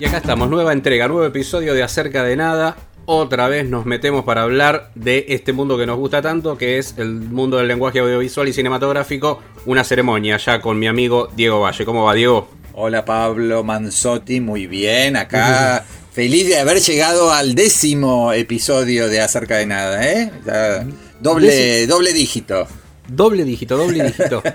Y acá estamos, nueva entrega, nuevo episodio de Acerca de Nada. Otra vez nos metemos para hablar de este mundo que nos gusta tanto, que es el mundo del lenguaje audiovisual y cinematográfico. Una ceremonia ya con mi amigo Diego Valle. ¿Cómo va, Diego? Hola Pablo Manzotti, muy bien, acá feliz de haber llegado al décimo episodio de Acerca de Nada, ¿eh? Ya, doble, doble dígito. Doble dígito, doble dígito.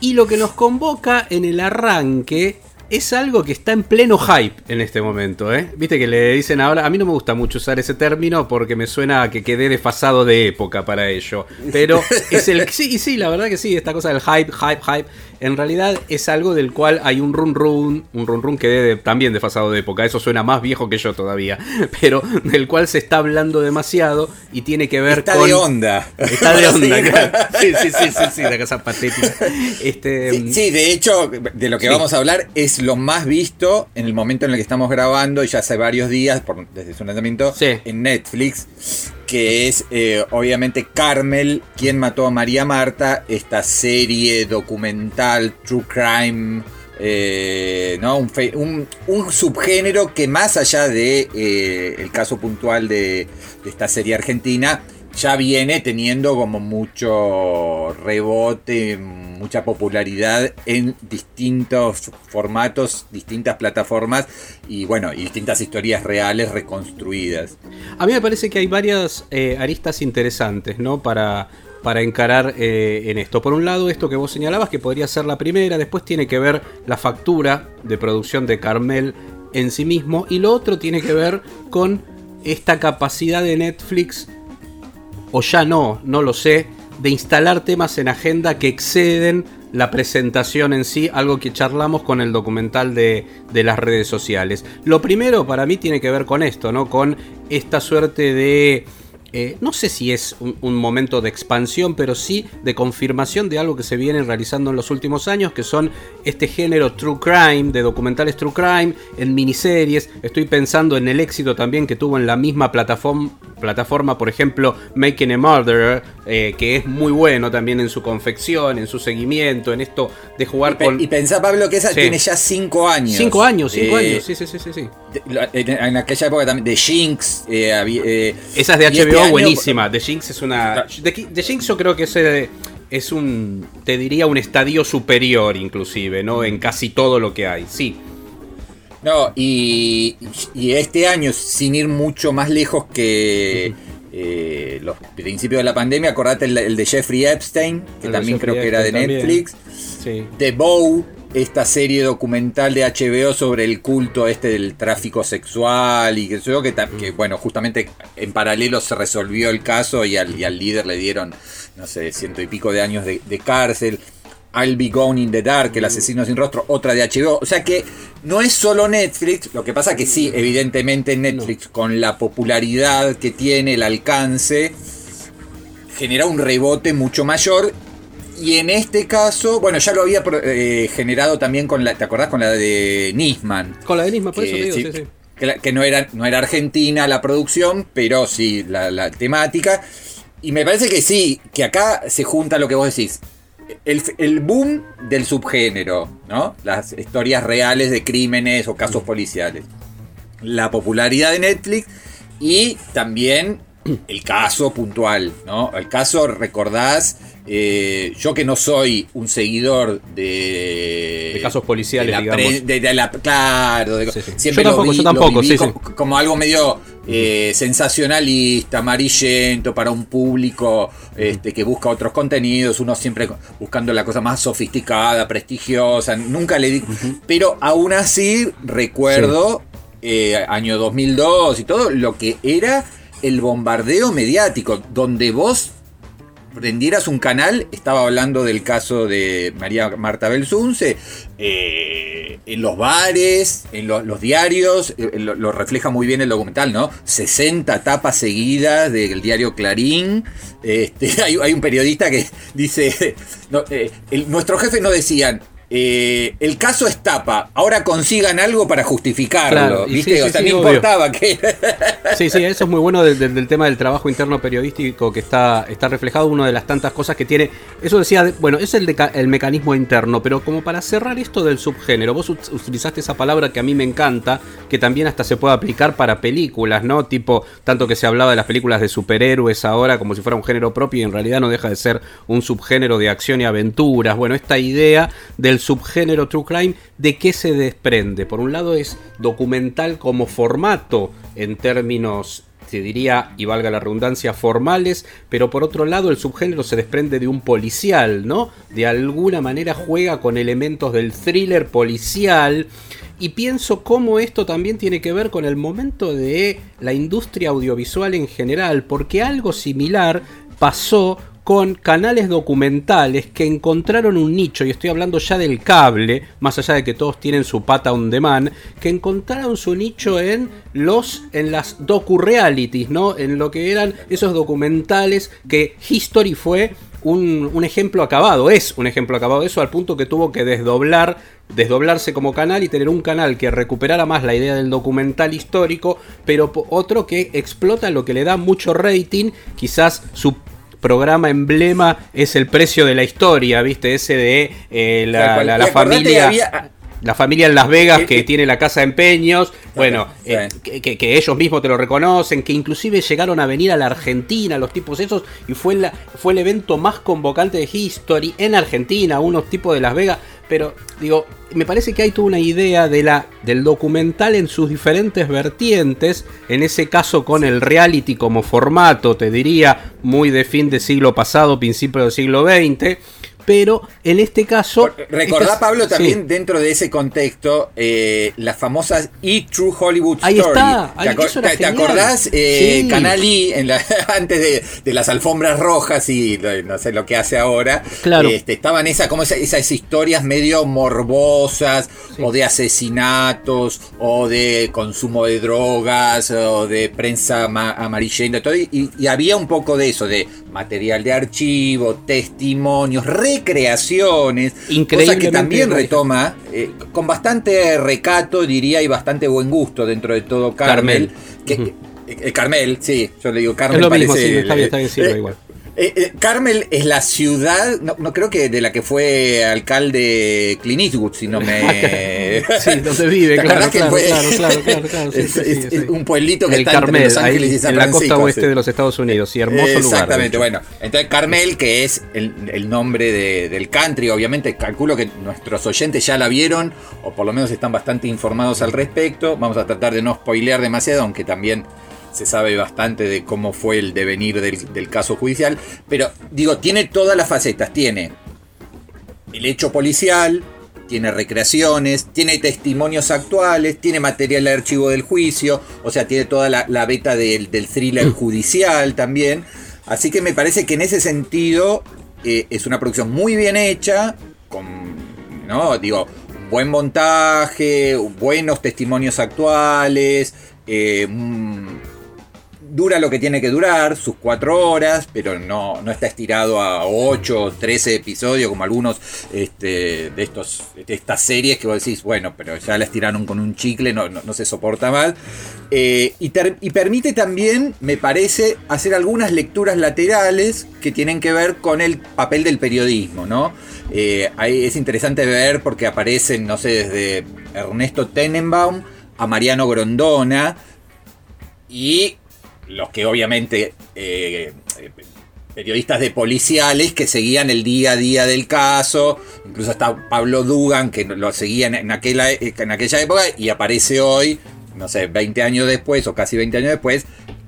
Y lo que nos convoca en el arranque es algo que está en pleno hype en este momento, ¿eh? Viste que le dicen ahora, a mí no me gusta mucho usar ese término porque me suena a que quedé desfasado de época para ello. Pero es el... Sí, sí, la verdad que sí, esta cosa del hype, hype, hype. En realidad es algo del cual hay un run run, un run run que debe también desfasado de época. Eso suena más viejo que yo todavía. Pero del cual se está hablando demasiado y tiene que ver Está con... de onda. Está de onda, Sí. claro. Sí, sí, sí, sí, sí, la cosa patética. Este, Sí, sí, de hecho, de lo que Sí. vamos a hablar es lo más visto en el momento en el que estamos grabando, y ya hace varios días, por- desde su lanzamiento, Sí. en Netflix, que es eh, obviamente Carmel, quien mató a María Marta, esta serie documental, true crime. eh, ¿no? un, subgénero que más allá de eh, el caso puntual de esta serie argentina ya viene teniendo como mucho rebote, mucha popularidad en distintos formatos, distintas plataformas y bueno, distintas historias reales reconstruidas. A mí me parece que hay varias eh, aristas interesantes, ¿no? Para, para encarar eh, en esto. Por un lado, esto que vos señalabas, que podría ser la primera, después tiene que ver la factura de producción de Carmel en sí mismo, y lo otro tiene que ver con esta capacidad de Netflix, o ya no, no lo sé, de instalar temas en agenda que exceden la presentación en sí, algo que charlamos con el documental de, de las redes sociales. Lo primero para mí tiene que ver con esto, ¿no? Con esta suerte de... eh, no sé si es un, un momento de expansión, pero sí de confirmación de algo que se viene realizando en los últimos años, que son este género true crime, de documentales true crime, en miniseries. Estoy pensando en el éxito también que tuvo en la misma plataforma, plataforma por ejemplo, Making a Murderer, eh, que es muy bueno también en su confección, en su seguimiento, en esto de jugar Pe- con... Y pensá, Pablo, que esa Sí. tiene ya cinco años. Cinco años, cinco Eh, años, sí, sí, sí, sí. sí. de- En, en aquella época también de Jinx. eh, había, eh, Esa es de y este HBO, año- buenísima. The Jinx es una. The, The Jinx yo creo que es, eh, es un. Te diría un estadio superior, inclusive, ¿no? En casi todo lo que hay. Sí. No, y, y este año, sin ir mucho más lejos que eh, los principios de la pandemia, acordate el, el de Jeffrey Epstein, que El también creo que era de también. Netflix. Sí. The Bow, esta serie documental de HBO sobre el culto este del tráfico sexual y que que, que, bueno, justamente en paralelo se resolvió el caso y al, y al líder le dieron, no sé, ciento y pico de años de, de cárcel. I'll Be Gone in the Dark, El asesino sin rostro, otra de HBO. O sea que no es solo Netflix, lo que pasa que sí, evidentemente Netflix con la popularidad que tiene, el alcance, genera un rebote mucho mayor. Y en este caso, bueno, ya lo había eh, generado también con la, ¿te acordás? Con la de Nisman. Con la de Nisman, por eso digo, sí, sí, sí. que la- que no, era, no era argentina la producción, pero sí la, la temática. Y me parece que sí, que acá se junta lo que vos decís. El, el boom del subgénero, ¿no? Las historias reales de crímenes o casos policiales. La popularidad de Netflix y también el caso puntual, ¿no? El caso, recordás, eh, yo que no soy un seguidor de... De casos policiales, de la digamos. pre- de- de la- claro, de- Sí, sí. siempre Yo lo tampoco, vi- yo lo tampoco, viví sí, como, como algo medio eh, sensacionalista, amarillento para un público este, que busca otros contenidos, uno siempre buscando la cosa más sofisticada, prestigiosa, nunca le di... Pero aún así recuerdo eh, año 2002 y todo lo que era el bombardeo mediático, donde vos prendieras un canal, estaba hablando del caso de María Marta Belsunce, eh, en los bares, en lo- los diarios, eh, lo, refleja muy bien el documental, ¿no? 60 tapas seguidas del diario Clarín. Este, hay, hay un periodista que dice, no, eh, el- nuestros jefes no decían, eh, el caso es tapa, ahora consigan algo para justificarlo, Claro, ¿viste? sí, o sí, sea, sí, no obvio. importaba que... Sí, sí, eso es muy bueno del, del- del tema del trabajo interno periodístico que está, está reflejado, una de las tantas cosas que tiene. Eso decía, de- bueno, es el, el mecanismo interno, pero como para cerrar esto del subgénero, vos ut- utilizaste esa palabra que a mí me encanta, que también hasta se puede aplicar para películas, ¿no? Tipo, tanto que se hablaba de las películas de superhéroes ahora como si fuera un género propio y en realidad no deja de ser un subgénero de acción y aventuras. Bueno, esta idea del subgénero True Crime, ¿de qué se desprende? Por un lado es documental como formato en términos, te diría, y valga la redundancia, formales, pero por otro lado el subgénero se desprende de un policial, ¿no? De alguna manera juega con elementos del thriller policial. Y pienso cómo esto también tiene que ver con el momento de la industria audiovisual en general, porque algo similar pasó con canales documentales que encontraron un nicho, y estoy hablando ya del cable, más allá de que todos tienen su pata on demand, que encontraron su nicho en los en las docu-realities, ¿no? En lo que eran esos documentales que History fue un, un ejemplo acabado, es un ejemplo acabado de eso, al punto que tuvo que desdoblar, desdoblarse como canal y tener un canal que recuperara más la idea del documental histórico, pero otro que explota lo que le da mucho rating, quizás su programa emblema es el precio de la historia, ¿viste? Ese de eh, la, familia... había- La familia en Las Vegas Eh, que eh, tiene la casa de empeños, bueno, eh, que ellos mismos te lo reconocen, que inclusive llegaron a venir a la Argentina, los tipos esos, y fue, la, fue el evento más convocante de History en Argentina, unos tipos de Las Vegas, pero digo, me parece que hay toda una idea de la, del documental en sus diferentes vertientes, en ese caso con el reality como formato, te diría, muy de fin de siglo pasado, principio del siglo XX, pero en este caso... Recordá, estas- Pablo, sí. también dentro de ese contexto, eh, las famosas E! True Hollywood Ahí Story. está, ahí- ¿Te, te- acordás? Eh, Sí. Canal I, en la- antes de, de las alfombras rojas y no sé lo que hace ahora. Claro. este, estaban esa, como esa- esas historias medio morbosas, o de asesinatos, o de consumo de drogas, o de prensa ama- amarillenta, y había un poco de eso, de material de archivo, testimonios, recreaciones, cosa que también retoma eh, con bastante recato, diría, y bastante buen gusto dentro de todo Carmel. Carmel. Que, eh, Carmel, sí, yo le digo Carmel. Es lo mismo, parece- sí, está bien, está bien, eh, igual. Eh, eh, Carmel es la ciudad, no, no creo que de la que fue alcalde Clint Eastwood, si no me... Sí, donde vive, ¿Te claro, claro, fue- claro, claro, claro, claro, sí, es, sí, es- sí, es sí. un pueblito que el está Carmel, entre Los Ángeles ahí, y San en la costa oeste de los Estados Unidos, y hermoso lugar. Exactamente, bueno. Entonces Carmel, que es el, el nombre de- del country, obviamente calculo que nuestros oyentes ya la vieron, o por lo menos están bastante informados al respecto. Vamos a tratar de no spoilear demasiado, aunque también se sabe bastante de cómo fue el devenir del, del caso judicial. Pero digo, tiene todas las facetas. Tiene el hecho policial, tiene recreaciones, tiene testimonios actuales, tiene material de archivo del juicio, o sea, tiene toda la, la beta del, del thriller judicial también. Así que me parece que en ese sentido eh, es una producción muy bien hecha, con, ¿no? Digo, buen montaje, buenos testimonios actuales, eh, mm, dura lo que tiene que durar, sus cuatro horas, pero no, no está estirado a 8 o 13 episodios como algunos este, de, estos, de estas series que vos decís, bueno, pero ya la estiraron con un chicle, no, no, se soporta más. Eh, y permite también, me parece, hacer algunas lecturas laterales que tienen que ver con el papel del periodismo, ¿no? Eh, ahí es interesante ver porque aparecen, no sé, desde Ernesto Tenenbaum a Mariano Grondona, y los que obviamente eh, periodistas de policiales que seguían el día a día del caso, incluso está Pablo Dugan que lo seguía en, en aquella, en aquella época y aparece hoy, no sé, 20 años después o casi 20 años después,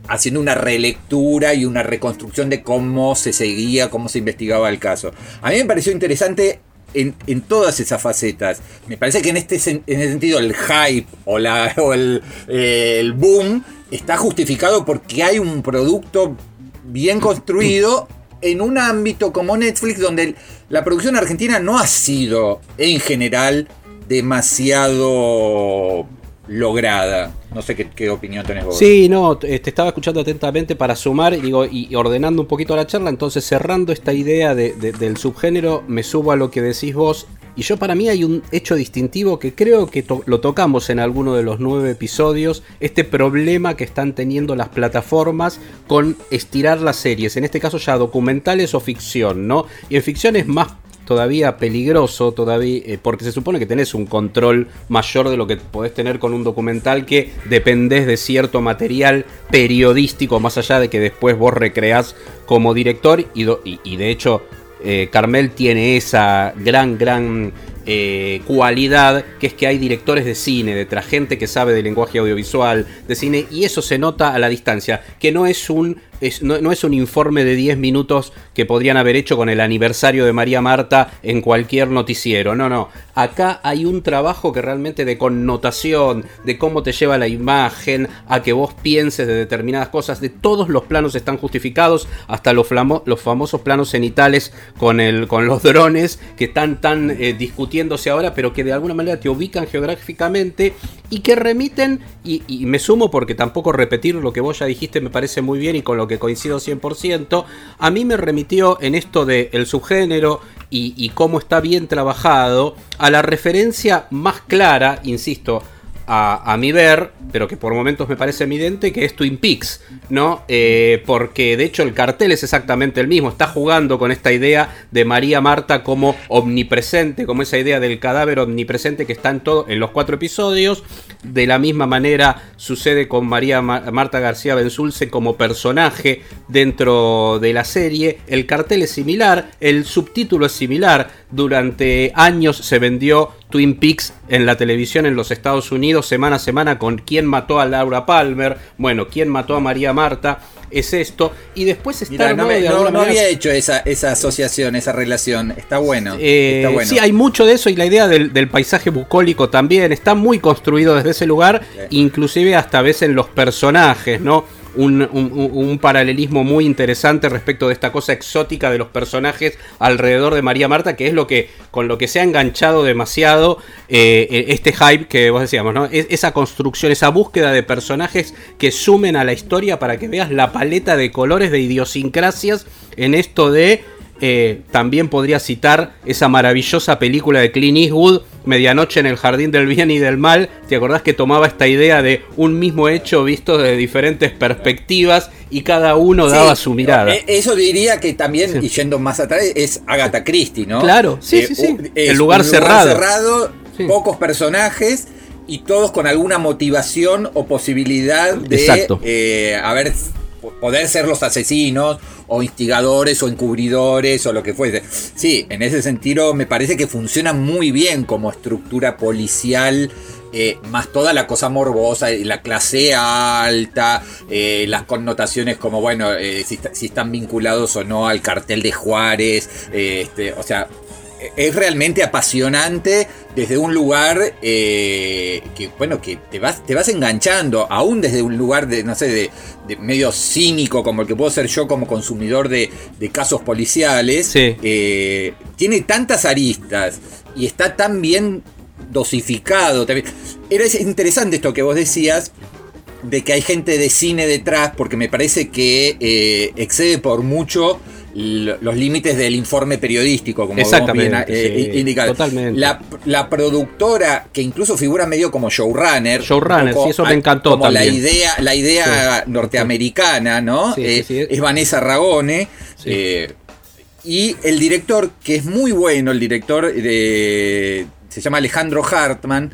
haciendo una relectura y una reconstrucción de cómo se seguía, cómo se investigaba el caso. A mí me pareció interesante en, en todas esas facetas. Me parece que en este en ese sentido el hype o, la, o el, eh, el boom está justificado porque hay un producto bien construido en un ámbito como Netflix donde la producción argentina no ha sido en general demasiado lograda. No sé qué, opinión tenés vos. Sí, no, te estaba escuchando atentamente para sumar digo, y ordenando un poquito la charla, entonces cerrando esta idea de- de- del subgénero, me subo a lo que decís vos. Y yo para mí hay un hecho distintivo que creo que lo tocamos en alguno de los nueve episodios, este problema que están teniendo las plataformas con estirar las series, en este caso ya documentales o ficción, ¿no? Y en ficción es más todavía peligroso, todavía, eh, porque se supone que tenés un control mayor de lo que podés tener con un documental que dependés de cierto material periodístico, más allá de que después vos recreás como director, y, de hecho eh, Carmel tiene esa gran, gran eh, cualidad, que es que hay directores de cine, detrás gente que sabe de lenguaje audiovisual, de cine, y eso se nota a la distancia, que no es un, no, es un informe de 10 minutos que podrían haber hecho con el aniversario de María Marta en cualquier noticiero, no, no, acá hay un trabajo que realmente de connotación, de cómo te lleva la imagen, a que vos pienses de determinadas cosas, de todos los planos están justificados, hasta los, famosos planos cenitales con, el, con los drones que están tan eh, discutiéndose ahora, pero que de alguna manera te ubican geográficamente y que remiten, y, y me sumo porque tampoco repetir lo que vos ya dijiste me parece muy bien y con lo que coincido 100%, a mí me remitió en esto del el subgénero y, y cómo está bien trabajado a la referencia más clara, insisto, a, mi ver, pero que por momentos me parece evidente, que es Twin Peaks, ¿no? Eh, porque de hecho el cartel es exactamente el mismo, está jugando con esta idea de María Marta como omnipresente, como esa idea del cadáver omnipresente que está en, todo, en los cuatro episodios. De la misma manera sucede con María Ma- Marta García Benzulce como personaje dentro de la serie. El cartel es similar, el subtítulo es similar. Durante años se vendió Twin Peaks en la televisión en los Estados Unidos semana a semana con quién mató a Laura Palmer, bueno, quién mató a María Marta, es esto. Y después está no, me- de no- alguna no manera- había hecho esa, esa asociación, esa relación. Está bueno. Eh, está bueno. Sí, hay mucho de eso y la idea del, del paisaje bucólico también está muy construido desde ese lugar, inclusive hasta a veces en los personajes, ¿no? Un, un- paralelismo muy interesante respecto de esta cosa exótica de los personajes alrededor de María Marta, que es lo que con lo que se ha enganchado demasiado eh, este hype que vos decíamos, ¿no? Es- esa construcción, esa búsqueda de personajes que sumen a la historia para que veas la paleta de colores de idiosincrasias en esto de eh, también podría citar esa maravillosa película de Clint Eastwood, Medianoche en el Jardín del Bien y del Mal. ¿Te acordás que tomaba esta idea de un mismo hecho visto de diferentes perspectivas y cada uno daba Sí, su mirada? eh, Eso diría que también, Sí. y yendo más atrás, es Agatha Christie, ¿no? Claro, sí, sí, sí. es El lugar un cerrado. cerrado, Sí. pocos personajes y todos con alguna motivación o posibilidad de eh, haber poder ser los asesinos o instigadores o encubridores o lo que fuese. Sí, en ese sentido me parece que funciona muy bien como estructura policial. eh, más toda la cosa morbosa, la clase alta, eh, las connotaciones como, bueno, eh, si, está- si están vinculados o no al cartel de Juárez, este, o sea, es realmente apasionante desde un lugar eh, que, bueno, que te vas, te vas enganchando, aún desde un lugar de, no sé, de, de medio cínico como el que puedo ser yo como consumidor de, de casos policiales. Sí. eh, tiene tantas aristas y está tan bien dosificado. También. Era es interesante esto que vos decías de que hay gente de cine detrás, porque me parece que eh, excede por mucho los límites del informe periodístico, como vos bien Exactamente, eh, sí, indicás. totalmente. La, la productora, que incluso figura medio como showrunner. Showrunner, un poco sí, eso me encantó Como la también. idea, la idea norteamericana, ¿no? Sí, sí, Eh. Es Vanessa Ragone. Sí. eh, y el director, que es muy bueno, el director de. Se llama Alejandro Hartman.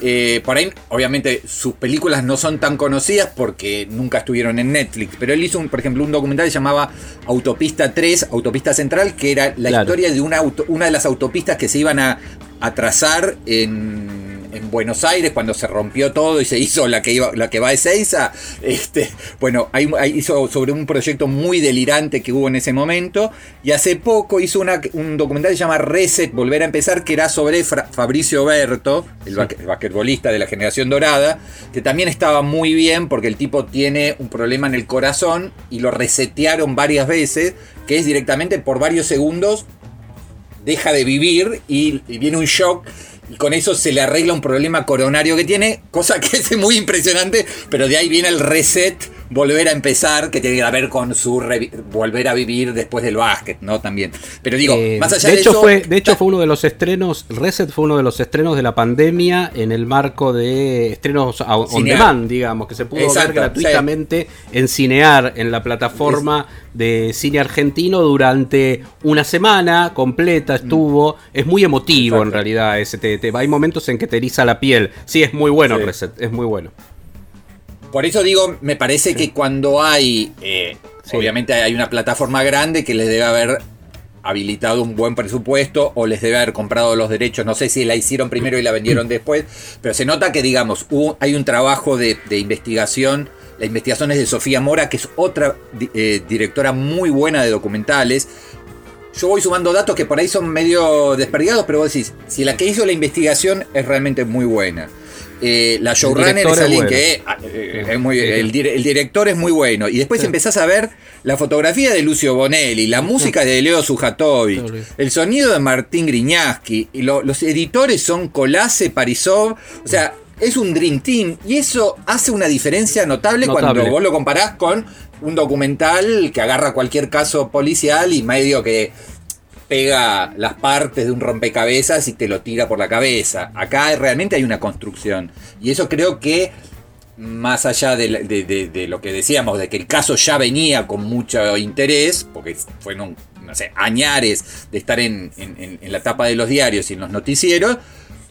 Eh, por ahí, obviamente, sus películas no son tan conocidas porque nunca estuvieron en Netflix. Pero él hizo, un, por ejemplo, un documental que se llamaba Autopista 3, Autopista Central, que era la Claro. historia de una, auto- una de las autopistas que se iban a, a trazar en, en Buenos Aires cuando se rompió todo y se hizo la que iba, la que va a Ezeiza. Este, bueno, ahí hizo sobre un proyecto muy delirante que hubo en ese momento. Y hace poco hizo una- un documental que se llama Reset, Volver a empezar, que era sobre Fra- Fabricio Berto, el, basque- el basquetbolista de la generación dorada, que también estaba muy bien porque el tipo tiene un problema en el corazón y lo resetearon varias veces, que es directamente por varios segundos deja de vivir y, y viene un shock y con eso se le arregla un problema coronario que tiene, cosa que es muy impresionante, pero de ahí viene el reset volver a empezar, que tiene que ver con su volver a vivir después del básquet, ¿no? También. Pero digo, Eh, más allá de de, hecho eso. fue de hecho fue uno de los estrenos Reset fue uno de los estrenos de la pandemia en el marco de estrenos on Cinear. demand digamos que se pudo Exacto, ver gratuitamente en Cinear en la plataforma de cine argentino durante una semana completa estuvo es muy emotivo Mm. Exacto. en realidad ese te, te- hay momentos en que te eriza la piel sí es muy bueno Sí. Reset es muy bueno Por eso digo, me parece que cuando hay, eh, Sí. obviamente hay una plataforma grande que les debe haber habilitado un buen presupuesto o les debe haber comprado los derechos, no sé si la hicieron primero y la vendieron después, pero se nota que digamos, hubo- hay un trabajo de, de investigación, la investigación es de Sofía Mora, que es otra eh, directora muy buena de documentales, yo voy sumando datos que por ahí son medio desperdigados, pero vos decís, si la que hizo la investigación es realmente muy buena. Eh, la showrunner es es alguien bueno. que eh, es muy, el, dire- el director es muy bueno. Y después Sí. empezás a ver la fotografía de Lucio Bonelli, la música de Leo Sujatovich, Sí. el sonido de Martín Griñaski, y lo- los editores son Colase, Parisov, o sea, es un Dream Team. Y eso hace una diferencia notable, Notable. cuando vos lo comparás con un documental que agarra cualquier caso policial y medio que pega las partes de un rompecabezas y te lo tira por la cabeza. Acá realmente hay una construcción. Y eso creo que, más allá de, lo que decíamos, de que el caso ya venía con mucho interés, porque fueron, no sé, añares de estar en la tapa de los diarios y en los noticieros,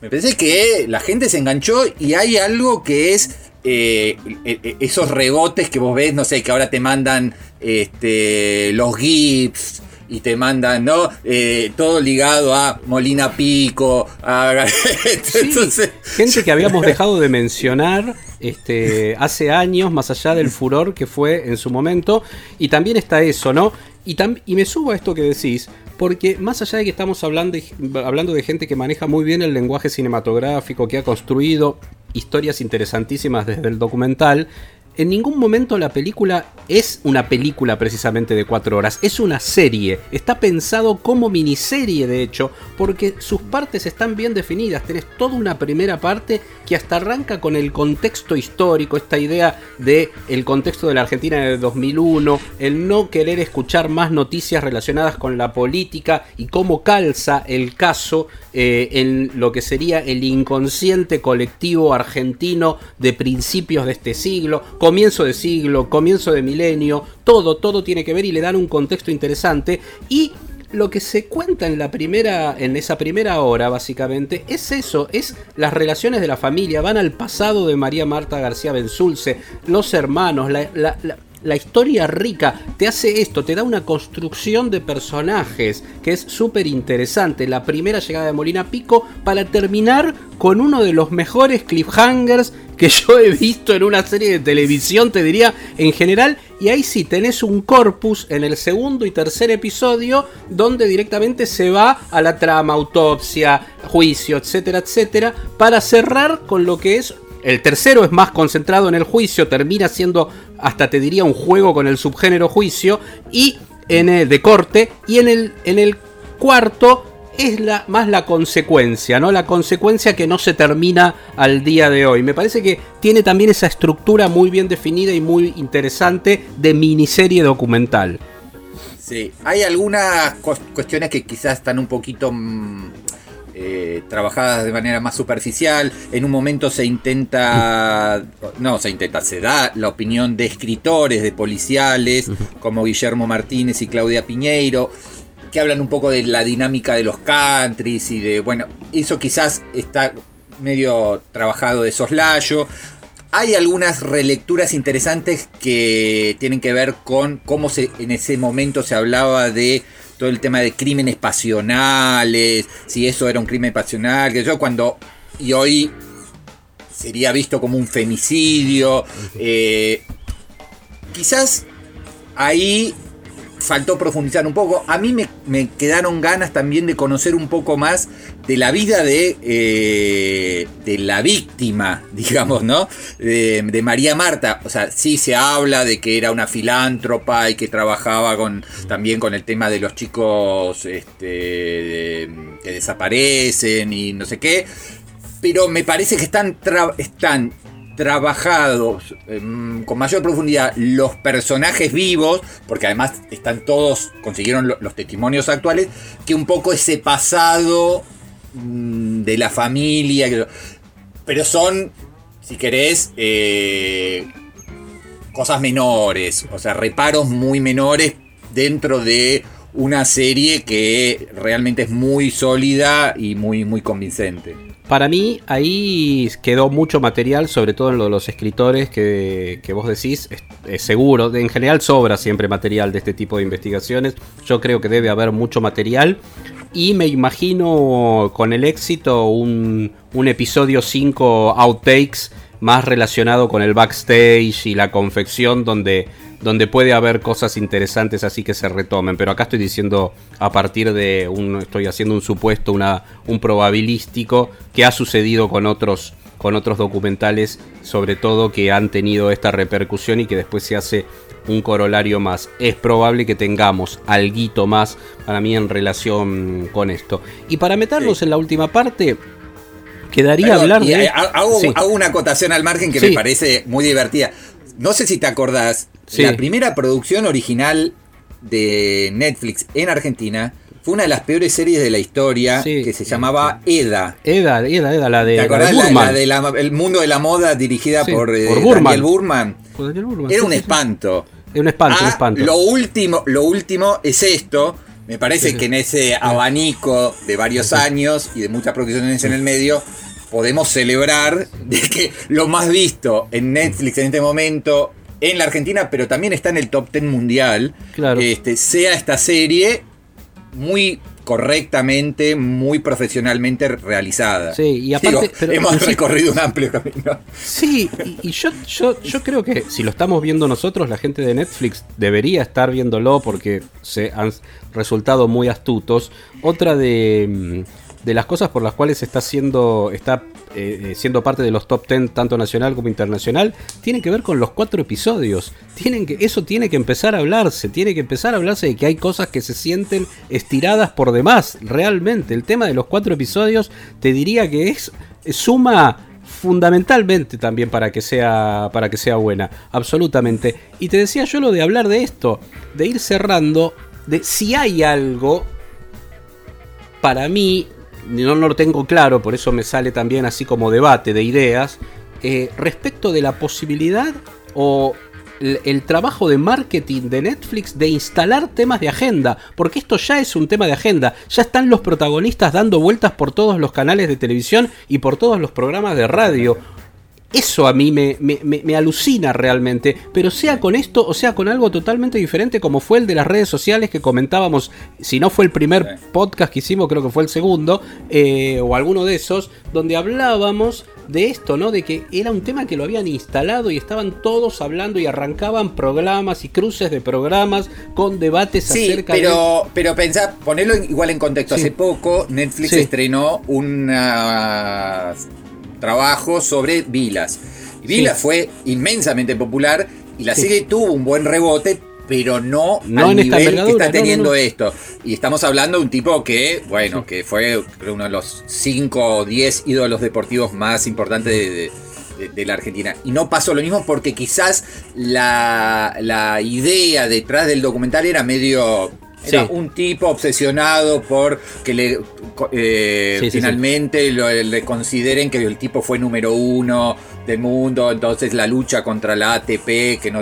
me parece que la gente se enganchó y hay algo que es eh, e- e- esos rebotes que vos ves, no sé, que ahora te mandan este, los GIFs y te mandan, ¿no? Eh, todo ligado a Molina Pico, a... Sí, Entonces, gente que habíamos dejado de mencionar este, hace años, más allá del furor que fue en su momento. Y también está eso, ¿no? Y, tam- y me subo a esto que decís, porque más allá de que estamos hablando, hablando de gente que maneja muy bien el lenguaje cinematográfico, que ha construido historias interesantísimas desde el documental, en ningún momento la película es una película precisamente de cuatro horas, es una serie. Está pensado como miniserie, de hecho, porque sus partes están bien definidas. Tenés toda una primera parte que hasta arranca con el contexto histórico, esta idea de contexto de la Argentina de 2001, el no querer escuchar más noticias relacionadas con la política y cómo calza el caso eh, en lo que sería el inconsciente colectivo argentino de principios de este siglo, comienzo de siglo, comienzo de milenio, todo, todo tiene que ver y le dan un contexto interesante. Y lo que se cuenta en la primera en esa primera hora básicamente es eso, es las relaciones de la familia, van al pasado de María Marta García Benzulce, los hermanos, la, la- la- la historia rica te hace esto, te da una construcción de personajes que es súper interesante. La primera llegada de Molina Pico para terminar con uno de los mejores cliffhangers que yo he visto en una serie de televisión, te diría, en general. Y ahí sí tenés un corpus en el segundo y tercer episodio donde directamente se va a la trama, autopsia, juicio, etcétera, etcétera, para cerrar con lo que es el tercero es más concentrado en el juicio, termina siendo hasta te diría un juego con el subgénero juicio y en el de corte y en el en el cuarto es la más la consecuencia, ¿no? La consecuencia que no se termina al día de hoy. Me parece que tiene también esa estructura muy bien definida y muy interesante de miniserie documental. Sí, hay algunas cu- cuestiones que quizás están un poquito mm, eh, trabajadas de manera más superficial. En un momento se intenta, no, se intenta, se da la opinión de escritores, de policiales, como Guillermo Martínez y Claudia Piñeiro, que hablan un poco de la dinámica de los countries y de, bueno, eso quizás está medio trabajado de soslayo. Hay algunas relecturas interesantes que tienen que ver con cómo se, en ese momento se hablaba de todo el tema de crímenes pasionales, si eso era un crimen pasional, que yo cuando y hoy sería visto como un femicidio. eh, quizás ahí faltó profundizar un poco. A mí me, me quedaron ganas también de conocer un poco más de la vida de, eh, de la víctima, digamos, ¿no? De, María Marta. O sea, sí se habla de que era una filántropa y que trabajaba con, también con el tema de los chicos este, que desaparecen y no sé qué. Pero me parece que están, están trabajados em, con mayor profundidad los personajes vivos, porque además están todos, consiguieron lo- los testimonios actuales, que un poco ese pasado de la familia, pero son, si querés, eh, cosas menores, o sea, reparos muy menores dentro de una serie que realmente es muy sólida y muy, muy convincente. Para mí ahí quedó mucho material, sobre todo en lo de los escritores que, que vos decís, es, es seguro, en general sobra siempre material de este tipo de investigaciones, yo creo que debe haber mucho material y me imagino con el éxito un, un episodio 5 outtakes más relacionado con el backstage y la confección donde, donde puede haber cosas interesantes así que se retomen. Pero acá estoy diciendo a partir de un, estoy haciendo un supuesto, una, un probabilístico que ha sucedido con otros, con otros documentales, sobre todo que han tenido esta repercusión y que después se hace un corolario más. Es probable que tengamos alguito más para mí en relación con esto. Y para meternos Sí. en la última parte, quedaría Perdón, hablar de... eh, hago, Sí. hago una acotación al margen que Sí. me parece muy divertida. No sé si te acordás, la primera producción original de Netflix en Argentina fue una de las peores series de la historia Sí. que se llamaba EDA. Eda, Eda, Eda, la de, ¿Te la de acordás? La, la de la- el mundo de la moda dirigida Sí, por, eh, por Burman. Daniel Burman. Por Daniel Burman, Era sí, un espanto. Era un espanto, un Ah, espanto. Lo último, lo último es esto. Me parece que en ese abanico de varios años y de muchas producciones en el medio, podemos celebrar de que lo más visto en Netflix en este momento, en la Argentina, pero también está en el top 10 mundial, Claro. este, sea esta serie muy correctamente, muy profesionalmente realizada. Sí, y aparte- Digo, pero- hemos recorrido un amplio camino. Sí, y, y yo, yo, yo creo que si lo estamos viendo nosotros, la gente de Netflix debería estar viéndolo porque se han resultado muy astutos. Otra de, mm, de las cosas por las cuales está siendo, está eh, eh, siendo parte de los top 10 tanto nacional como internacional, tiene que ver con los cuatro episodios. Tienen que, eso tiene que empezar a hablarse, tiene que empezar a hablarse de que hay cosas que se sienten estiradas por demás, realmente. El tema de los cuatro episodios te diría que es suma fundamentalmente también para que sea para que sea buena, absolutamente. Y te decía yo lo de hablar de esto, de ir cerrando, de si hay algo para mí no, no lo tengo claro, por eso me sale también así como debate de ideas eh, respecto de la posibilidad o el, el trabajo de marketing de Netflix de instalar temas de agenda, porque esto ya es un tema de agenda, ya están los protagonistas dando vueltas por todos los canales de televisión y por todos los programas de radio. Eso a mí me, me- me- me alucina realmente, pero sea con esto o sea con algo totalmente diferente como fue el de las redes sociales que comentábamos, si no fue el primer podcast que hicimos, creo que fue el segundo, eh, o alguno de esos, donde hablábamos de esto, ¿no? De que era un tema que lo habían instalado y estaban todos hablando y arrancaban programas y cruces de programas con debates Sí, acerca de... pero, pero pensá, ponerlo igual en contexto. Sí. Hace poco Netflix Sí. estrenó un ah, trabajo sobre Vilas. Vilas Sí. fue inmensamente popular y la Sí. serie tuvo un buen rebote, pero no, No al nivel que está no, teniendo no. esto. Y estamos hablando de un tipo que, bueno, que fue creo, uno de los 5 o 10 ídolos deportivos más importantes de, de- de- de la Argentina. Y no pasó lo mismo porque quizás la, la idea detrás del documental era medio... Era Sí. un tipo obsesionado por que le eh, Sí, sí, sí. finalmente lo- le consideren que el tipo fue número uno del mundo, entonces la lucha contra la ATP, que no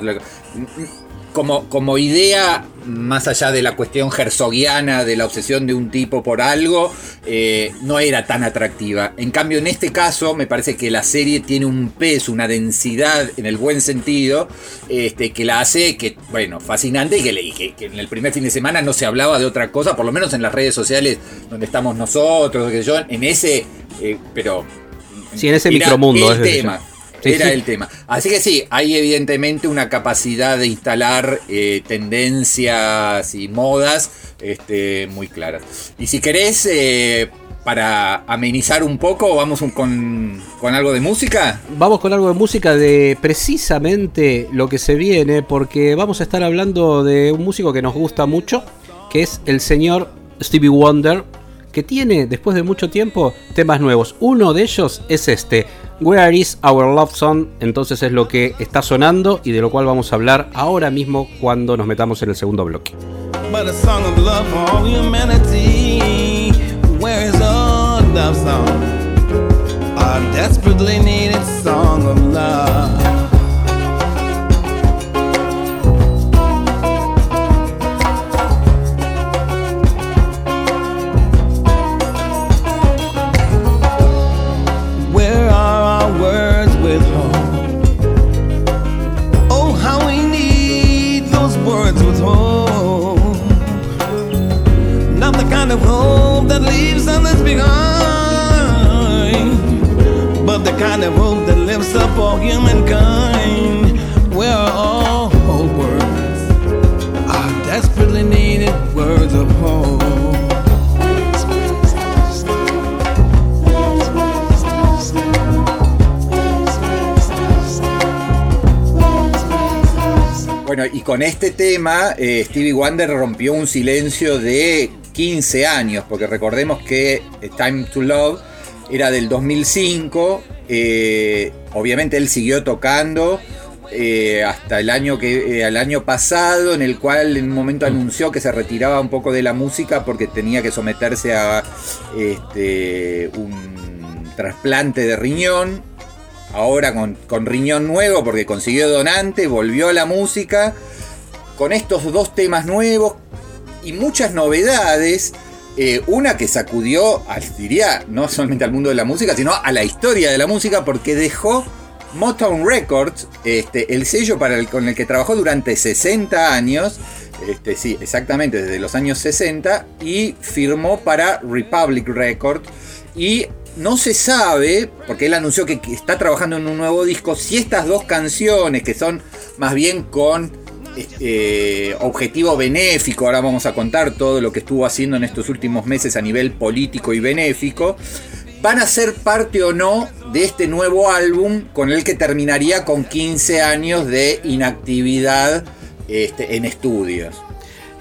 como, como idea, más allá de la cuestión herzogiana de la obsesión de un tipo por algo, eh, no era tan atractiva. En cambio, en este caso, me parece que la serie tiene un peso, una densidad, en el buen sentido, este, que la hace, que, bueno, fascinante y que, que- que en el primer fin de semana no se hablaba de otra cosa, por lo menos en las redes sociales donde estamos nosotros, que yo, en ese, eh, pero... Sí, en ese micromundo, El es tema. Sí, era sí. el tema. Así que sí, hay evidentemente una capacidad de instalar eh, tendencias y modas este, muy claras. Y si querés, eh, para amenizar un poco, vamos un- con, con algo de música. Vamos con algo de música de precisamente lo que se viene, porque vamos a estar hablando de un músico que nos gusta mucho, que es el señor Stevie Wonder, que tiene, después de mucho tiempo, temas nuevos. Uno de ellos es este, Where is Our Love Song? Entonces es lo que está sonando y de lo cual vamos a hablar ahora mismo cuando nos metamos en el segundo bloque. but behind, but the kind of hope that lifts up all humankind. Where are all hope words? Our desperately needed words of hope. Bueno, y con este tema, eh, Stevie Wonder rompió un silencio de 15 años, porque recordemos que eh, Time to Love era del 2005. eh, obviamente él siguió tocando eh, hasta el año que el año pasado, en el cual en un momento anunció que se retiraba un poco de la música porque tenía que someterse a este, un trasplante de riñón ahora con, con riñón nuevo porque consiguió donante, volvió a la música con estos dos temas nuevos y muchas novedades. eh, una que sacudió, diría, no solamente al mundo de la música, sino a la historia de la música porque dejó Motown Records, este, el sello para el, con el que trabajó durante 60 años, este, sí, exactamente desde los años 60, y firmó para Republic Records. Y no se sabe, porque él anunció que está trabajando en un nuevo disco, si estas dos canciones, que son más bien con eh, objetivo benéfico, ahora vamos a contar todo lo que estuvo haciendo en estos últimos meses a nivel político y benéfico, van a ser parte o no de este nuevo álbum con el que terminaría con 15 años de inactividad este, en estudios.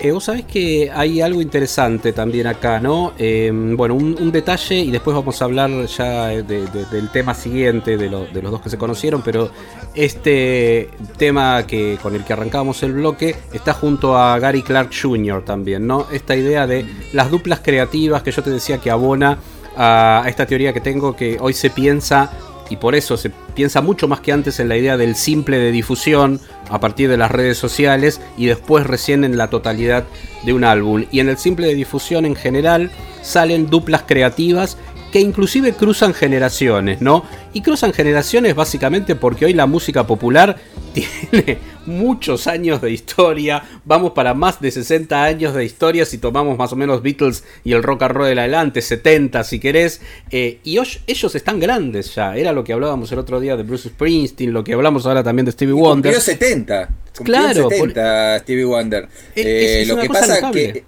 Eh, vos sabés que hay algo interesante también acá, ¿no? Eh, bueno, un, detalle y después vamos a hablar ya de- de- del tema siguiente, de, lo- de los dos que se conocieron, pero este tema que con el que arrancamos el bloque está junto a Gary Clark Jr. también, ¿no? Esta idea de las duplas creativas que yo te decía que abona a, a esta teoría que tengo que hoy se piensa y por eso se piensa mucho más que antes en la idea del simple de difusión a partir de las redes sociales y después recién en la totalidad de un álbum. Y en el simple de difusión en general salen duplas creativas que inclusive cruzan generaciones, ¿no? Y cruzan generaciones básicamente porque hoy la música popular tiene muchos años de historia, vamos para más de 60 años de historia si tomamos más o menos Beatles y el rock and roll del adelante, 70 si querés, eh, y hoy- ellos están grandes ya, era lo que hablábamos el otro día de Bruce Springsteen, lo que hablamos ahora también de Stevie Wonder. Cumplió 70. Cumplió Claro, 70 Stevie Wonder. Eh, lo que pasa notable. que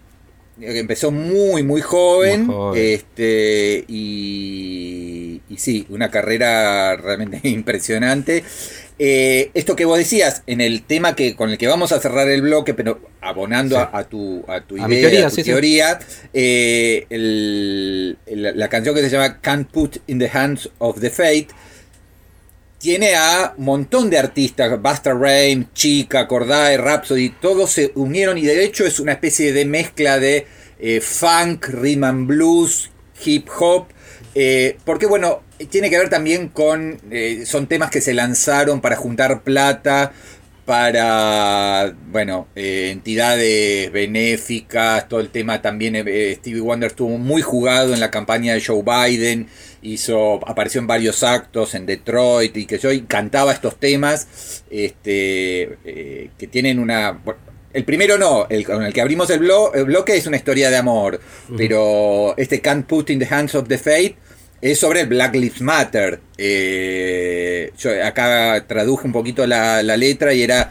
empezó muy, muy joven. Muy joven. Este, y, y sí, una carrera realmente impresionante. Eh, esto que vos decías, en el tema que con el que vamos a cerrar el bloque, pero abonando Sí. a, a tu, a tu A idea, teoría, a tu sí, sí. teoría, eh, el- el- la canción que se llama Can't Put in the Hands of the Fate, tiene a un montón de artistas, Busta Rhymes, Chica, Cordae, Rhapsody, todos se unieron y de hecho es una especie de mezcla de eh, funk, rhythm and blues, hip hop, eh, porque bueno, tiene que ver también con, eh, son temas que se lanzaron para juntar plata, para, bueno, entidades benéficas, todo el tema también, Stevie Wonder estuvo muy jugado en la campaña de Joe Biden, hizo, apareció en varios actos en Detroit y que yo y cantaba estos temas, este, eh, que tienen una... El primero no, el con el que abrimos el, blo- el bloque es una historia de amor, pero este Can't Put in the Hands of the Fate es sobre el Black Lives Matter. Eh, yo acá traduje un poquito la, la letra y era.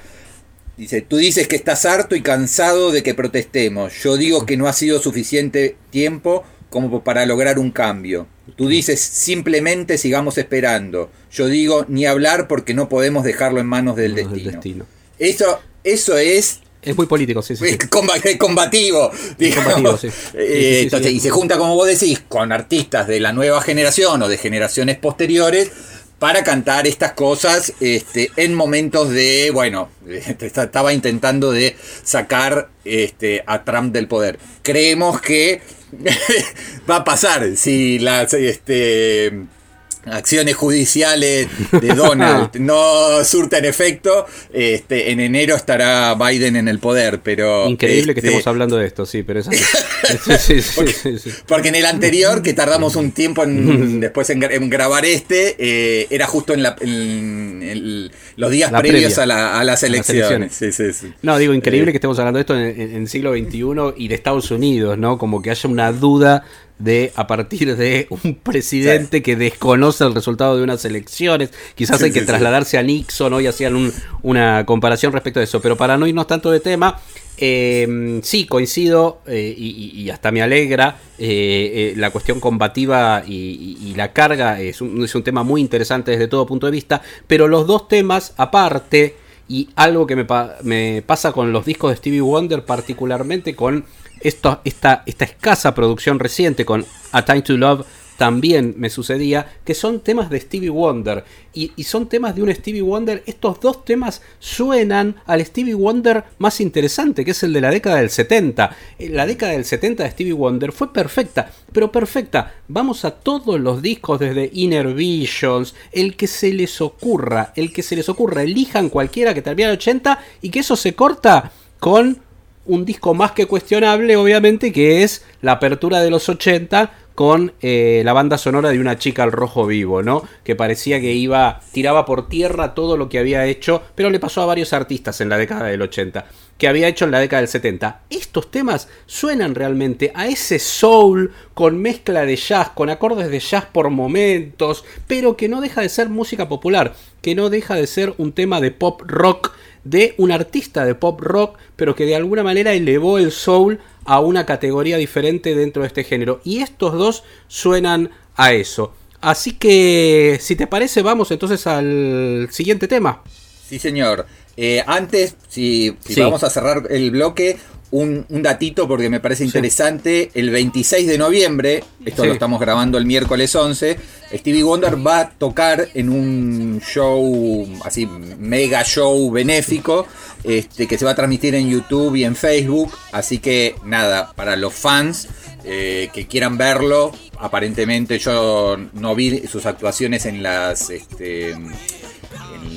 Dice, tú dices que estás harto y cansado de que protestemos. Yo digo que no ha sido suficiente tiempo como para lograr un cambio. Tú dices simplemente sigamos esperando. Yo digo ni hablar porque no podemos dejarlo en manos del Manos del destino. Eso, eso es Es muy político, sí, sí. sí. comba- combativo. sí. Eh, Sí, entonces, y se junta, como vos decís, con artistas de la nueva generación o de generaciones posteriores para cantar estas cosas este, en momentos de, bueno, estaba intentando de sacar este, a Trump del poder. Creemos que va a pasar si las este, acciones judiciales de Donald no surten efecto, este, en enero estará Biden en el poder, pero... Increíble que este, estemos hablando de esto, sí, pero es. Sí, sí, sí, sí. Porque en el anterior, que tardamos un tiempo en, después en, gra- en grabar este, eh, era justo en, la- en los días La previos previa a, la- a las elecciones. Sí, sí, sí. No, digo, increíble Eh, que estemos hablando de esto en, en- en siglo XXI y de Estados Unidos, ¿no? Como que haya una duda de a partir de un presidente que desconoce el resultado de unas elecciones. Quizás Sí, hay que sí, trasladarse a Nixon, hoy hacían un- una comparación respecto a eso. Pero para no irnos tanto de tema, eh, sí, coincido eh, y, hasta me alegra. eh, eh, la cuestión combativa y, la carga es un, tema muy interesante desde todo punto de vista. Pero los dos temas, aparte, y algo que me, pa- me pasa con los discos de Stevie Wonder, particularmente con esta, esta escasa producción reciente, con A Time to Love, también me sucedía, que son temas de Stevie Wonder. Y, son temas de un Stevie Wonder. Estos dos temas suenan al Stevie Wonder más interesante, que es el de la década del 70. Eh, La década del 70 de Stevie Wonder fue perfecta, pero perfecta. Vamos a todos los discos desde Inner Visions, el que se les ocurra, el que se les ocurra. Elijan cualquiera que termine en 80 y que eso se corta con un disco más que cuestionable, obviamente, que es la apertura de los 80 con eh, la banda sonora de una chica al rojo vivo, ¿no? Que parecía que iba, tiraba por tierra todo lo que había hecho, pero le pasó a varios artistas en la década del 80, que había hecho en la década del 70. Estos temas suenan realmente a ese soul con mezcla de jazz, con acordes de jazz por momentos, pero que no deja de ser música popular, que no deja de ser un tema de pop rock de un artista de pop rock, pero que de alguna manera elevó el soul a una categoría diferente dentro de este género. Y estos dos suenan a eso. Así que, si te parece, vamos entonces al siguiente tema. Sí, señor. Eh, antes, si, si Sí. vamos a cerrar el bloque, un, un datito porque me parece interesante. El 26 de noviembre, esto Sí. lo estamos grabando el miércoles 11, Stevie Wonder va a tocar en un show, así, mega show benéfico, este, que se va a transmitir en YouTube y en Facebook. Así que nada, para los fans eh, que quieran verlo, aparentemente yo no vi sus actuaciones en las... Este,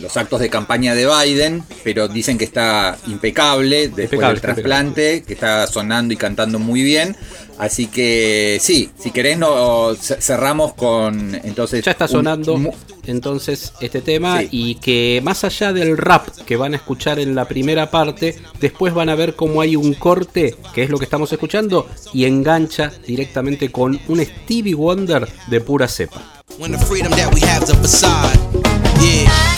los actos de campaña de Biden, pero dicen que está impecable después Impecable, del trasplante, que está sonando y cantando muy bien. Así que sí, si querés no cerramos con entonces Ya está sonando entonces este tema Sí. y que más allá del rap que van a escuchar en la primera parte, después van a ver cómo hay un corte, que es lo que estamos escuchando, y engancha directamente con un Stevie Wonder de pura cepa. When the freedom that we have's a facade. Yeah.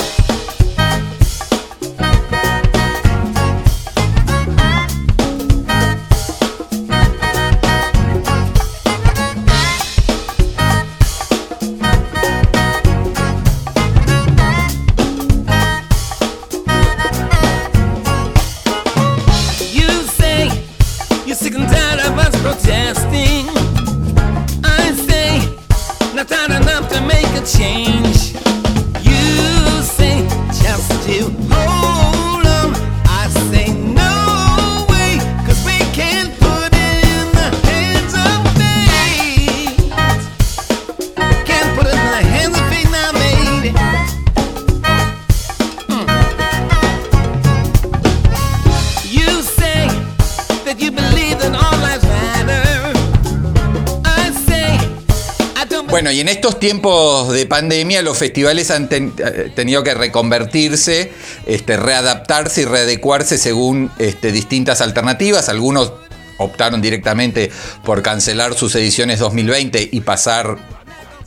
Bueno, y en estos tiempos de pandemia los festivales han eh, tenido que reconvertirse, este, readaptarse y readecuarse según este, distintas alternativas. Algunos optaron directamente por cancelar sus ediciones 2020 y pasar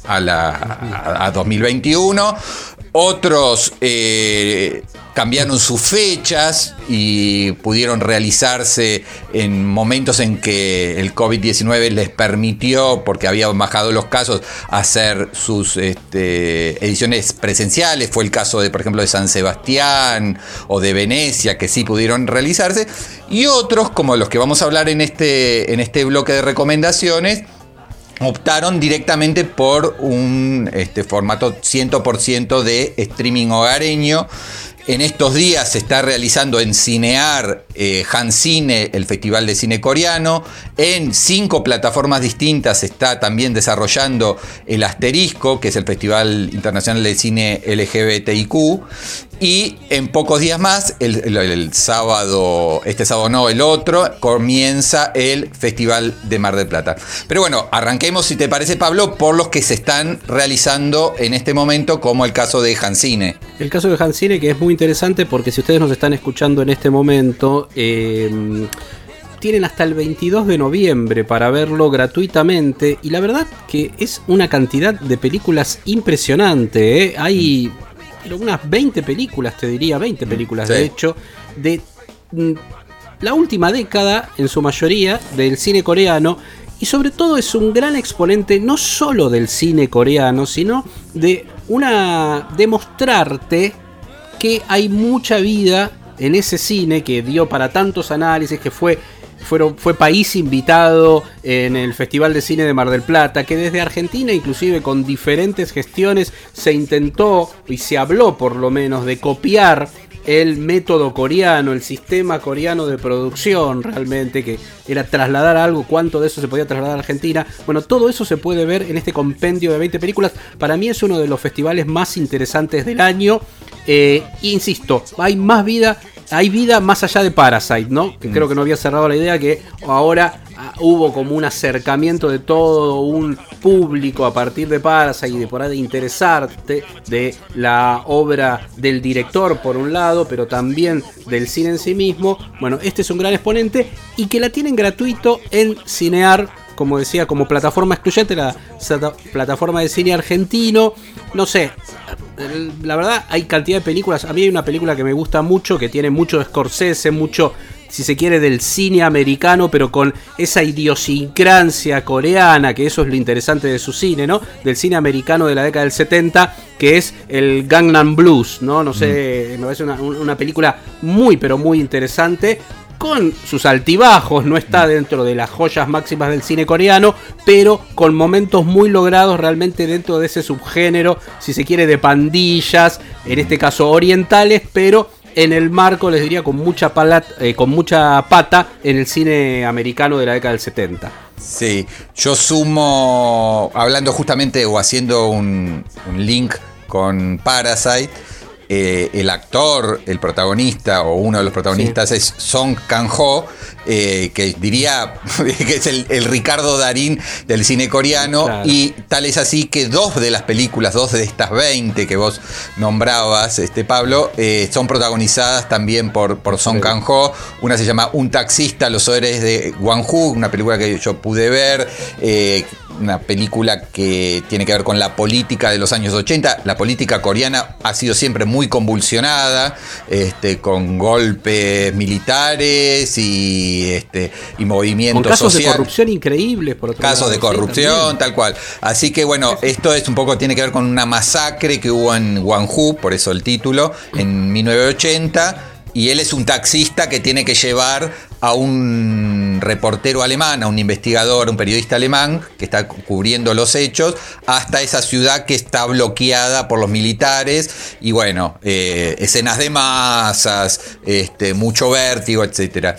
a, la, a- a 2021. Otros eh, cambiaron sus fechas y pudieron realizarse en momentos en que el COVID-19 les permitió, porque habían bajado los casos, hacer sus este, ediciones presenciales. Fue el caso de, por ejemplo, de San Sebastián o de Venecia, que sí pudieron realizarse. Y otros, como los que vamos a hablar en este, en este bloque de recomendaciones, optaron directamente por un este, formato 100% de streaming hogareño. En estos días se está realizando en Cinear, eh, Hancine, el Festival de Cine Coreano. En cinco plataformas distintas se está también desarrollando el Asterisco, que es el Festival Internacional de Cine LGBTIQ. Y en pocos días más, el, sábado, este sábado no, el otro, comienza el Festival de Mar del Plata. Pero bueno, arranquemos, si te parece, Pablo, por los que se están realizando en este momento, como el caso de Hancine. El caso de Hancine, que es muy interesante porque si ustedes nos están escuchando en este momento, eh, tienen hasta el 22 de noviembre para verlo gratuitamente. Y la verdad que es una cantidad de películas impresionante. ¿eh? Hay pero unas 20 películas, te diría, 20 películas Sí. de hecho, de mm, la última década, en su mayoría, del cine coreano. Y sobre todo es un gran exponente no solo del cine coreano, sino de una. demostrarte que hay mucha vida en ese cine que dio para tantos análisis, que fue, fueron, fue país invitado en el Festival de Cine de Mar del Plata, que desde Argentina, inclusive con diferentes gestiones, se intentó y se habló por lo menos de copiar el método coreano, el sistema coreano de producción realmente, que era trasladar algo, cuánto de eso se podía trasladar a Argentina. Bueno, todo eso se puede ver en este compendio de 20 películas. Para mí es uno de los festivales más interesantes del año. Eh, insisto, hay más vida, hay vida más allá de Parasite, ¿no? Creo que no había cerrado la idea que ahora ah, hubo como un acercamiento de todo un público a partir de Parasite y de por ahí de interesarte de la obra del director por un lado, pero también del cine en sí mismo. Bueno, este es un gran exponente y que la tienen gratuito en Cinear como decía, como plataforma excluyente, la plataforma de cine argentino. No sé, la verdad hay cantidad de películas. A mí hay una película que me gusta mucho, que tiene mucho de Scorsese, mucho, si se quiere, del cine americano, pero con esa idiosincrasia coreana, que eso es lo interesante de su cine, ¿no? Del cine americano de la década del 70, que es el Gangnam Blues, ¿no? No sé, me parece una, una película muy, pero muy interesante con sus altibajos, no está dentro de las joyas máximas del cine coreano, pero con momentos muy logrados realmente dentro de ese subgénero, si se quiere, de pandillas, en este caso orientales, pero en el marco, les diría, con mucha, pala- eh, con mucha pata en el cine americano de la década del 70. Sí, yo sumo, hablando justamente o haciendo un link con Parasite, eh, el actor, el protagonista o uno de los protagonistas es Song Kang-ho, eh, que diría que es el, el Ricardo Darín del cine coreano, Claro. y tal es así que dos de las películas, dos de estas 20 que vos nombrabas, este Pablo, eh, son protagonizadas también por, por Song Sí. Kang-ho. Una se llama Un taxista, los héroes de Gwang-hu, una película que yo pude ver, una película que tiene que ver con la política de los años 80. La política coreana ha sido siempre muy convulsionada, este, con golpes militares y, este, y Con movimientos casos de corrupción increíbles, por otro Casos lado, de corrupción, también. tal cual. Así que bueno, esto es un poco, tiene que ver con una masacre que hubo en Gwangju, por eso el título, en 1980. Y él es un taxista que tiene que llevar a un reportero alemán, a un investigador, un periodista alemán que está cu- cubriendo los hechos, hasta esa ciudad que está bloqueada por los militares. Y bueno, eh, escenas de masas, este, mucho vértigo, etcétera.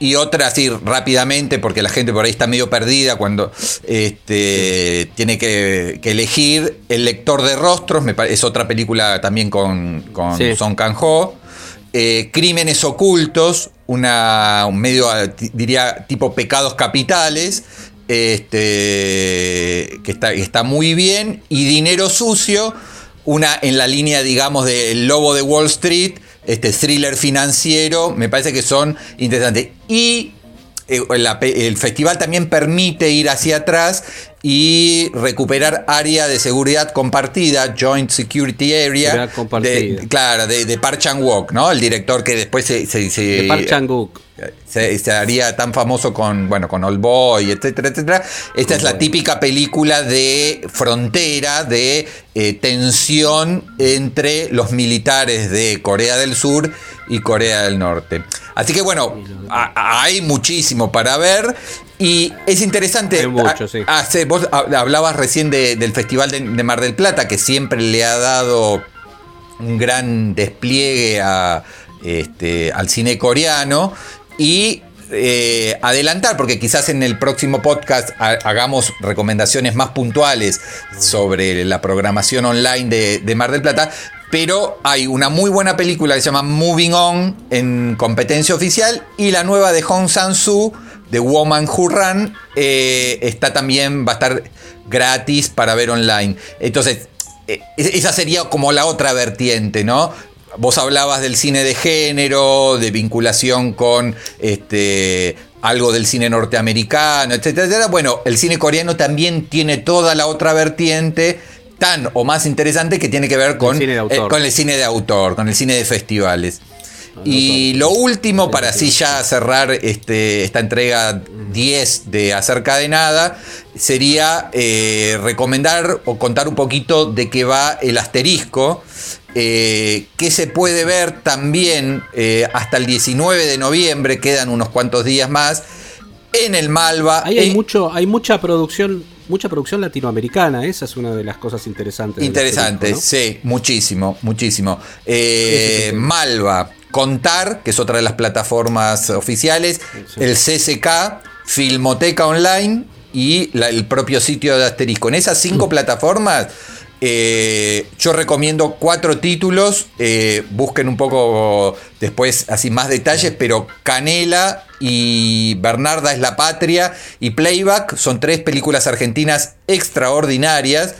Y otra así rápidamente, porque la gente por ahí está medio perdida cuando este, tiene que, que elegir El lector de rostros, me es otra película también con, con Sí. Song Kang-ho. Eh, Crímenes ocultos, un medio, ti- diría, tipo pecados capitales, este, que está, está muy bien. Y Dinero sucio, una en la línea, digamos, del Lobo de Wall Street, este thriller financiero, me parece que son interesantes. Y el festival también permite ir hacia atrás y recuperar área de seguridad compartida, Joint Security Area. De- claro, de, de Park Chan-wook, ¿no? El director que después se, se- se- De Park Chan-wook. se, se haría tan famoso con, bueno, con Old Boy, etcétera, etcétera. Esta es la típica película de frontera, de eh, tensión entre los militares de Corea del Sur y Corea del Norte. Así que bueno, a- hay muchísimo para ver. Y es interesante, Hay mucho, a- sí. hace- vos hab- hablabas recién de- del Festival de, de Mar del Plata, que siempre le ha dado un gran despliegue a, este, al cine coreano y eh, adelantar, porque quizás en el próximo podcast ha- hagamos recomendaciones más puntuales sobre la programación online de, de Mar del Plata. Pero hay una muy buena película que se llama Moving On en competencia oficial y la nueva de Hong Sang-soo, The Woman Who Ran, eh, está también, va a estar gratis para ver online. Entonces, eh, esa sería como la otra vertiente, ¿no? Vos hablabas del cine de género, de vinculación con este, algo del cine norteamericano, etcétera, etcétera. Bueno, el cine coreano también tiene toda la otra vertiente tan o más interesante que tiene que ver con cine de autor. eh, con el cine de autor, con el cine de festivales. Y lo último, para así ya cerrar este, esta entrega 10 de Acerca de Nada, sería eh, recomendar o contar un poquito de qué va el asterisco, eh, que se puede ver también eh, hasta el 19 de noviembre, quedan unos cuantos días más, en el Malva. Ahí hay eh, mucho, hay mucha producción, mucha producción latinoamericana. Esa es una de las cosas interesantes. Interesante, sí, muchísimo, muchísimo. Eh. Malva, Contar, que es otra de las plataformas oficiales, Sí. el CCK, Filmoteca Online y la- el propio sitio de Asterisco. En esas cinco Mm. plataformas, eh, yo recomiendo cuatro títulos, eh, busquen un poco después así más detalles, pero Canela y Bernarda es la Patria y Playback son tres películas argentinas extraordinarias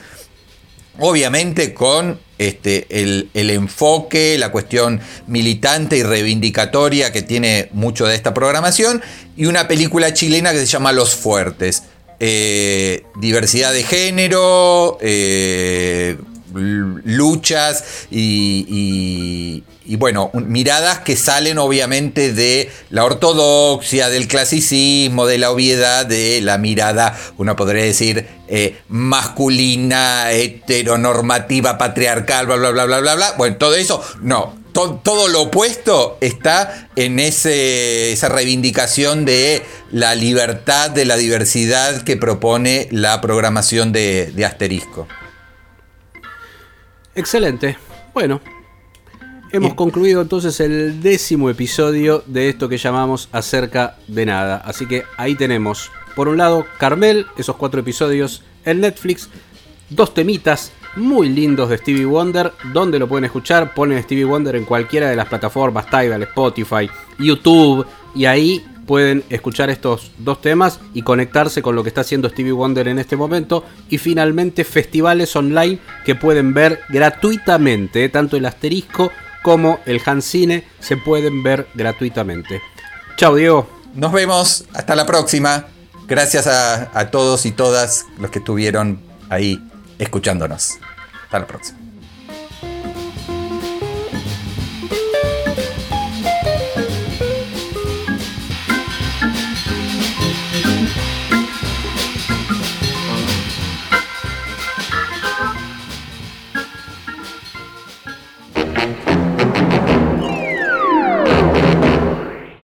obviamente con este, el, el enfoque, la cuestión militante y reivindicatoria que tiene mucho de esta programación, y una película chilena que se llama Los Fuertes. Eh, diversidad de género, eh, luchas y, bueno, miradas que salen obviamente de la ortodoxia, del clasicismo, de la obviedad, de la mirada, uno podría decir, eh, masculina, heteronormativa, patriarcal, bla, bla, bla, bla, bla, bla. Bueno, todo eso, no. To- todo lo opuesto está en ese, esa reivindicación de la libertad, de la diversidad que propone la programación de, de Asterisco. Excelente. Bueno, hemos concluido entonces el décimo episodio de esto que llamamos Acerca de Nada. Así que ahí tenemos, por un lado, Carmel, esos cuatro episodios en Netflix, dos temitas muy lindos de Stevie Wonder, donde lo pueden escuchar, ponen Stevie Wonder en cualquiera de las plataformas, Tidal, Spotify, YouTube, y ahí pueden escuchar estos dos temas y conectarse con lo que está haciendo Stevie Wonder en este momento. Y finalmente festivales online que pueden ver gratuitamente, tanto el asterisco como el Hancine se pueden ver gratuitamente. Chao Diego. Nos vemos, hasta la próxima. Gracias a, a todos y todas los que estuvieron ahí escuchándonos. Hasta la próxima.